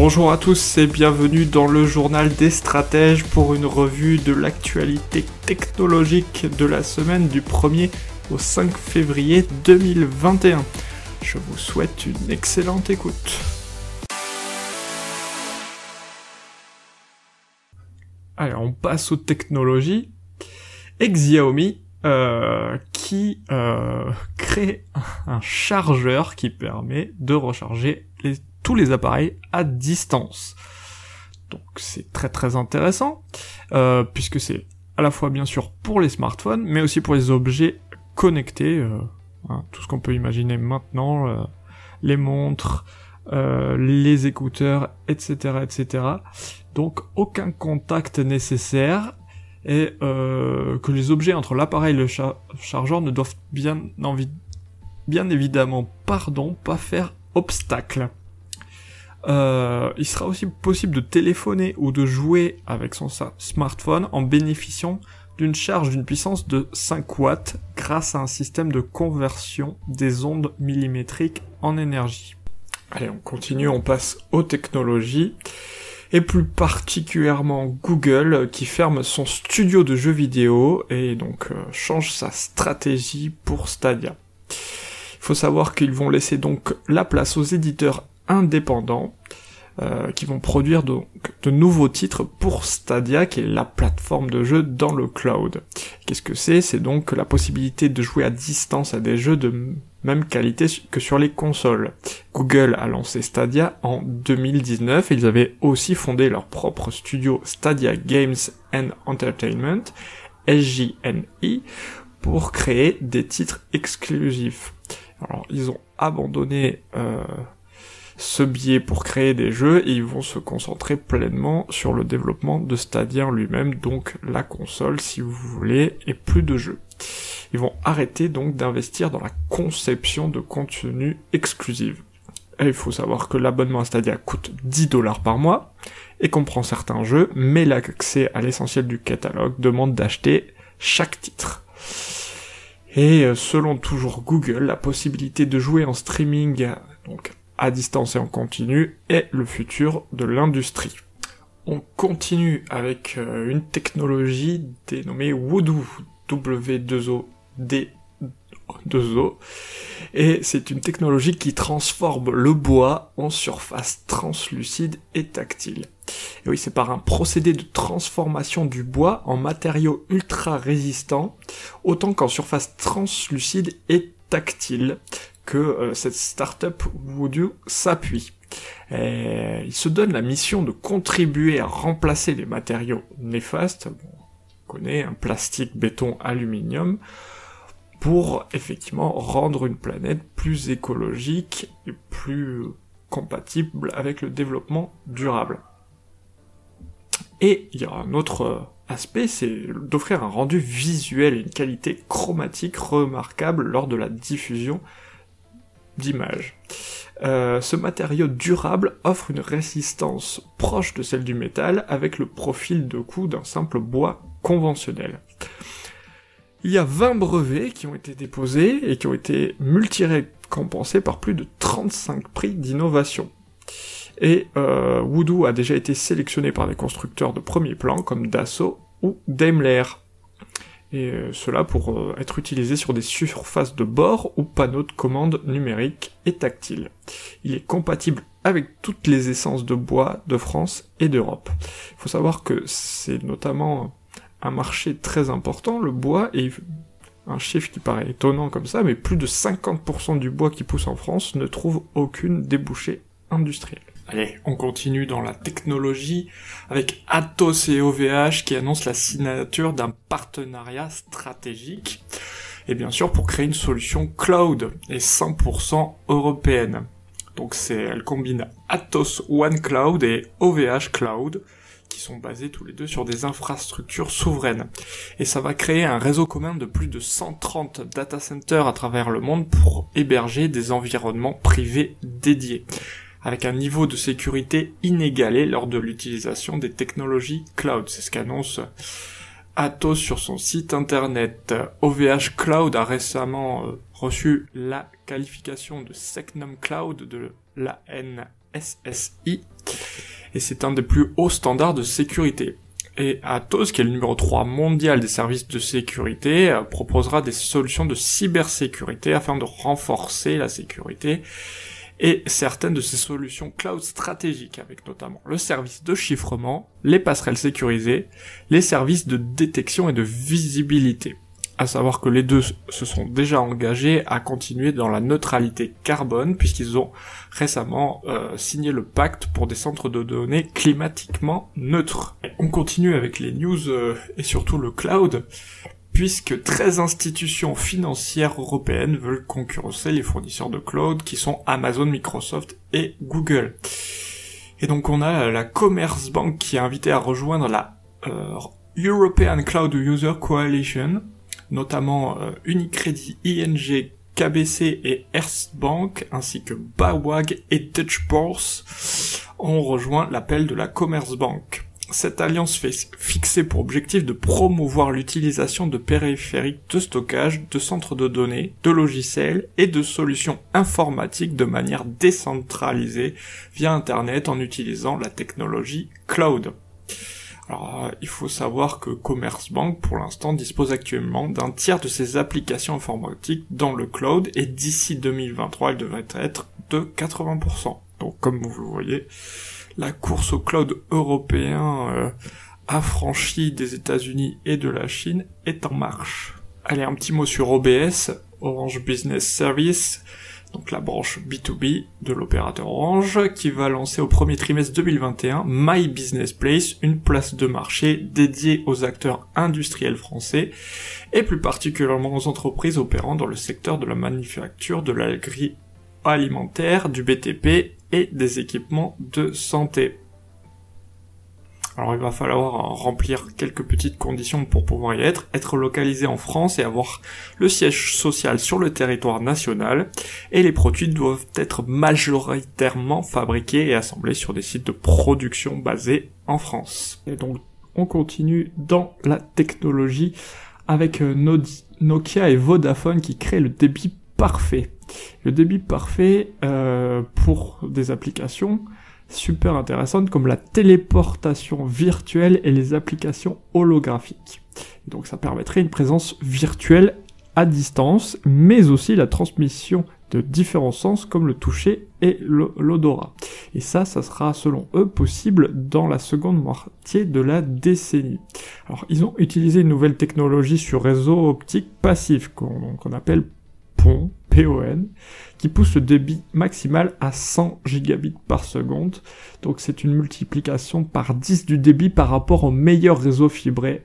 Bonjour à tous et bienvenue dans le journal des stratèges pour une revue de l'actualité technologique de la semaine du 1er au 5 février 2021. Je vous souhaite une excellente écoute. Allez, on passe aux technologies. Euh, qui euh, crée un chargeur qui permet de recharger les les appareils à distance. Donc c'est très très intéressant, euh, puisque c'est à la fois bien sûr pour les smartphones, mais aussi pour les objets connectés, euh, hein, tout ce qu'on peut imaginer maintenant, euh, les montres, les écouteurs, etc., etc. Donc aucun contact nécessaire et que les objets entre l'appareil et le chargeur ne doivent bien, bien évidemment, pardon, pas faire obstacle. Euh, il sera aussi possible de téléphoner ou de jouer avec son smartphone en bénéficiant d'une charge d'une puissance de 5 watts grâce à un système de conversion des ondes millimétriques en énergie. Allez, on continue, on passe aux technologies et plus particulièrement Google qui ferme son studio de jeux vidéo et donc euh, change sa stratégie pour Stadia. Il faut savoir qu'ils vont laisser donc la place aux éditeurs indépendants euh, qui vont produire donc de nouveaux titres pour Stadia, qui est la plateforme de jeu dans le cloud. Qu'est-ce que c'est? C'est donc la possibilité de jouer à distance à des jeux de même qualité que sur les consoles. Google a lancé Stadia en 2019 et ils avaient aussi fondé leur propre studio Stadia Games and Entertainment, SJNI, pour créer des titres exclusifs. Alors ils ont abandonné euh, ce biais pour créer des jeux ils vont se concentrer pleinement sur le développement de Stadia lui-même, donc la console si vous voulez, et plus de jeux. Ils vont arrêter donc d'investir dans la conception de contenu exclusif. Il faut savoir que l'abonnement à Stadia coûte 10 dollars par mois et comprend certains jeux, mais l'accès à l'essentiel du catalogue demande d'acheter chaque titre. Et euh, selon toujours Google, la possibilité de jouer en streaming donc à distance et en continu est le futur de l'industrie. On continue avec euh, une technologie dénommée Voodoo, W2O, D2O, et c'est une technologie qui transforme le bois en surface translucide et tactile. Et oui, c'est par un procédé de transformation du bois en matériau ultra résistant, autant qu'en surface translucide et tactile, que euh, cette startup Voodoo s'appuie. il se donne la mission de contribuer à remplacer les matériaux néfastes, on connaît un plastique, béton, aluminium, pour effectivement rendre une planète plus écologique et plus compatible avec le développement durable. Et il y a un autre aspect, c'est d'offrir un rendu visuel et une qualité chromatique remarquable lors de la diffusion d'image. Euh, ce matériau durable offre une résistance proche de celle du métal avec le profil de coup d'un simple bois conventionnel. Il y a 20 brevets qui ont été déposés et qui ont été multi-récompensés par plus de 35 prix d'innovation. Et euh, Voodoo a déjà été sélectionné par des constructeurs de premier plan comme Dassault ou Daimler et euh, cela pour euh, être utilisé sur des surfaces de bord ou panneaux de commande numériques et tactiles. Il est compatible avec toutes les essences de bois de France et d'Europe. Il faut savoir que c'est notamment un marché très important, le bois, et un chiffre qui paraît étonnant comme ça, mais plus de 50% du bois qui pousse en France ne trouve aucune débouchée Allez, on continue dans la technologie avec Atos et OVH qui annoncent la signature d'un partenariat stratégique. Et bien sûr pour créer une solution cloud et 100% européenne. Donc c'est, elle combine Atos One Cloud et OVH Cloud qui sont basés tous les deux sur des infrastructures souveraines. Et ça va créer un réseau commun de plus de 130 data centers à travers le monde pour héberger des environnements privés dédiés avec un niveau de sécurité inégalé lors de l'utilisation des technologies cloud. C'est ce qu'annonce Atos sur son site internet. OVH Cloud a récemment euh, reçu la qualification de Secnum Cloud de la NSSI et c'est un des plus hauts standards de sécurité. Et Atos, qui est le numéro 3 mondial des services de sécurité, euh, proposera des solutions de cybersécurité afin de renforcer la sécurité et certaines de ces solutions cloud stratégiques, avec notamment le service de chiffrement, les passerelles sécurisées, les services de détection et de visibilité. À savoir que les deux se sont déjà engagés à continuer dans la neutralité carbone puisqu'ils ont récemment euh, signé le pacte pour des centres de données climatiquement neutres. On continue avec les news euh, et surtout le cloud puisque 13 institutions financières européennes veulent concurrencer les fournisseurs de cloud qui sont Amazon, Microsoft et Google. Et donc on a la Commerce Bank qui est invitée à rejoindre la euh, European Cloud User Coalition, notamment euh, Unicredit, ING, KBC et Erst Bank, ainsi que Bawag et Dutch ont rejoint l'appel de la Commerce Bank. Cette alliance fait fixer pour objectif de promouvoir l'utilisation de périphériques de stockage, de centres de données, de logiciels et de solutions informatiques de manière décentralisée via Internet en utilisant la technologie cloud. Alors, euh, il faut savoir que Commercebank, pour l'instant, dispose actuellement d'un tiers de ses applications informatiques dans le cloud et d'ici 2023, elle devrait être de 80%. Donc, comme vous le voyez, la course au cloud européen euh, affranchi des États-Unis et de la Chine est en marche. Allez, un petit mot sur OBS, Orange Business Service, donc la branche B2B de l'opérateur Orange, qui va lancer au premier trimestre 2021 My Business Place, une place de marché dédiée aux acteurs industriels français, et plus particulièrement aux entreprises opérant dans le secteur de la manufacture, de l'alimentaire, du BTP et des équipements de santé. Alors il va falloir remplir quelques petites conditions pour pouvoir y être, être localisé en France et avoir le siège social sur le territoire national, et les produits doivent être majoritairement fabriqués et assemblés sur des sites de production basés en France. Et donc on continue dans la technologie avec euh, Nokia et Vodafone qui créent le débit parfait. Le débit parfait euh, pour des applications super intéressantes comme la téléportation virtuelle et les applications holographiques. Donc ça permettrait une présence virtuelle à distance, mais aussi la transmission de différents sens comme le toucher et l'odorat. Et ça, ça sera selon eux possible dans la seconde moitié de la décennie. Alors ils ont utilisé une nouvelle technologie sur réseau optique passif qu'on appelle PON, qui pousse le débit maximal à 100 gigabits par seconde. Donc c'est une multiplication par 10 du débit par rapport au meilleur réseau fibré.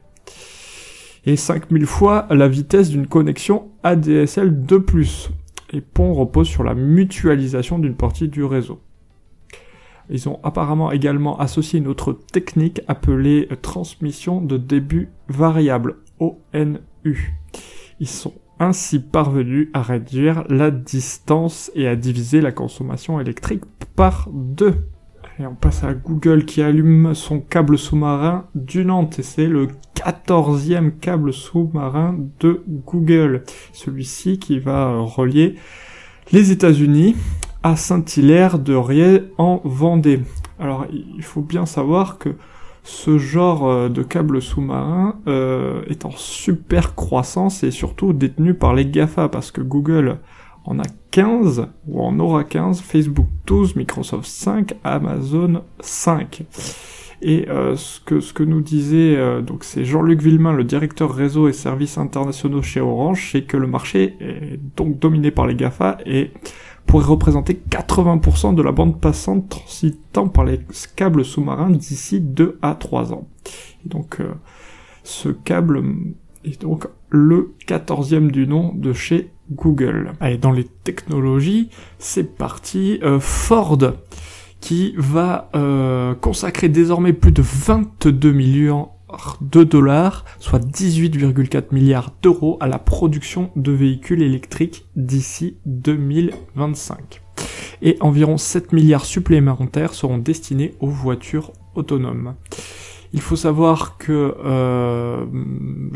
Et 5000 fois la vitesse d'une connexion ADSL de plus. Et PON repose sur la mutualisation d'une partie du réseau. Ils ont apparemment également associé une autre technique appelée transmission de début variable, ONU. Ils sont ainsi parvenu à réduire la distance et à diviser la consommation électrique par deux. Et on passe à Google qui allume son câble sous-marin du Nantes et c'est le quatorzième câble sous-marin de Google. Celui-ci qui va relier les États-Unis à Saint-Hilaire de Riez en Vendée. Alors il faut bien savoir que ce genre euh, de câble sous-marin euh, est en super croissance et surtout détenu par les GAFA parce que Google en a 15 ou en aura 15, Facebook 12, Microsoft 5, Amazon 5. Et euh, ce, que, ce que nous disait donc c'est Jean-Luc Villemin, le directeur réseau et services internationaux chez Orange, c'est que le marché est donc dominé par les GAFA et pourrait représenter 80% de la bande passante transitant par les câbles sous-marins d'ici 2 à 3 ans. Donc euh, ce câble est donc le 14e du nom de chez Google. Allez, dans les technologies, c'est parti. Euh, Ford qui va euh, consacrer désormais plus de 22 millions de dollars, soit 18,4 milliards d'euros à la production de véhicules électriques d'ici 2025. Et environ 7 milliards supplémentaires seront destinés aux voitures autonomes. Il faut savoir que euh,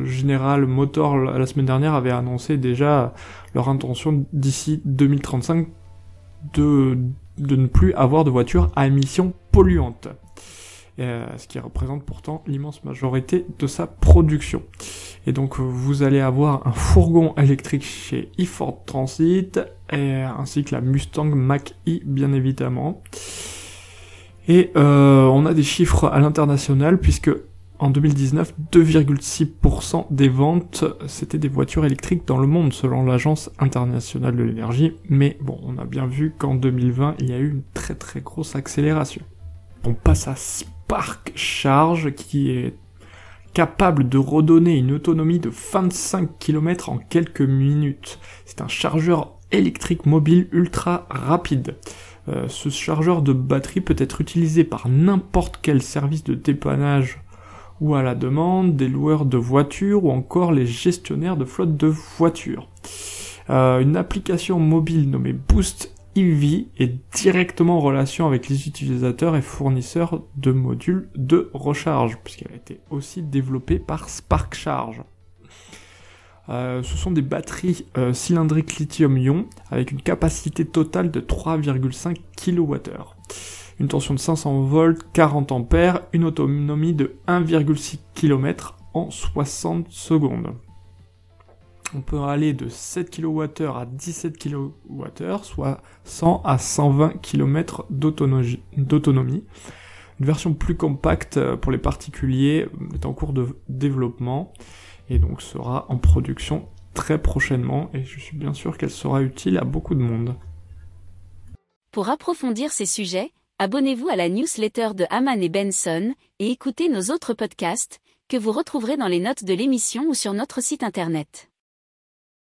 General Motors la semaine dernière avait annoncé déjà leur intention d'ici 2035 de, de ne plus avoir de voitures à émissions polluantes. Euh, ce qui représente pourtant l'immense majorité de sa production. Et donc vous allez avoir un fourgon électrique chez eFord Transit, et, ainsi que la Mustang Mach-E bien évidemment. Et euh, on a des chiffres à l'international puisque en 2019, 2,6% des ventes, c'était des voitures électriques dans le monde, selon l'Agence internationale de l'énergie. Mais bon, on a bien vu qu'en 2020, il y a eu une très très grosse accélération. On passe à Spark Charge, qui est capable de redonner une autonomie de 25 km en quelques minutes. C'est un chargeur électrique mobile ultra rapide. Euh, ce chargeur de batterie peut être utilisé par n'importe quel service de dépannage ou à la demande des loueurs de voitures ou encore les gestionnaires de flotte de voitures. Euh, une application mobile nommée Boost EV est directement en relation avec les utilisateurs et fournisseurs de modules de recharge, puisqu'elle a été aussi développée par Spark Charge. Euh, ce sont des batteries euh, cylindriques lithium-ion avec une capacité totale de 3,5 kWh une tension de 500 volts, 40 ampères, une autonomie de 1,6 km en 60 secondes. On peut aller de 7 kWh à 17 kWh, soit 100 à 120 km d'autonomie. Une version plus compacte euh, pour les particuliers est en cours de développement et donc sera en production très prochainement et je suis bien sûr qu'elle sera utile à beaucoup de monde. Pour approfondir ces sujets, Abonnez-vous à la newsletter de Haman et Benson et écoutez nos autres podcasts que vous retrouverez dans les notes de l'émission ou sur notre site internet.